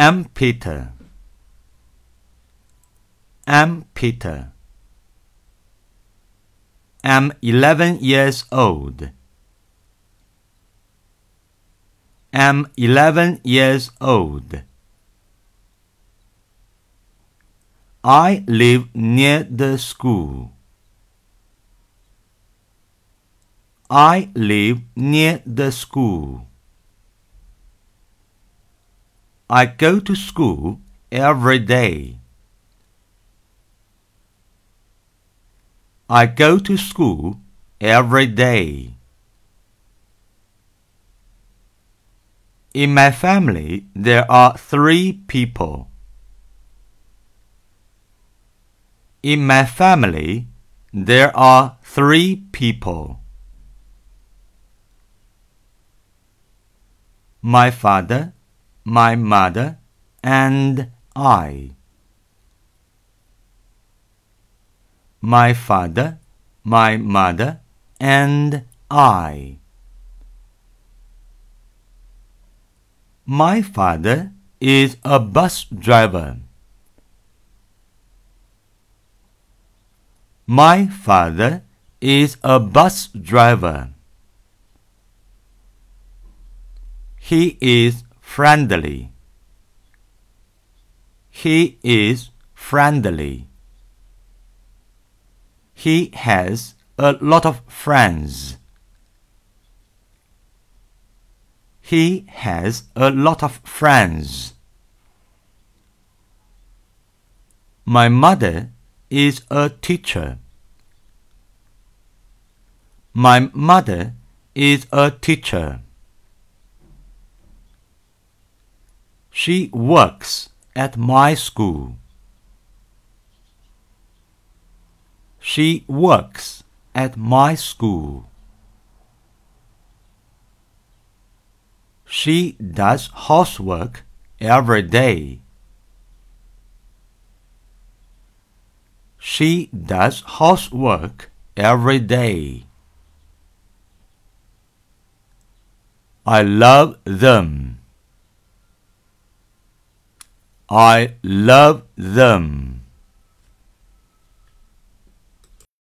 am Peter. am Peter. am 11 years old. am 11 years old. I live near the school. I live near the school. I go to school every day. I go to school every day. In my family, there are three people. In my family, there are three people. My father, my mother, and I. My father, my mother, and I. My father is a bus driver. My father is a bus driver. He is friendly. He is friendly. He has a lot of friends. He has a lot of friends. My mother is a teacher. My mother is a teacher. She works at my school. She works at my school. She does housework every day. She does housework every day. I love them. I love them.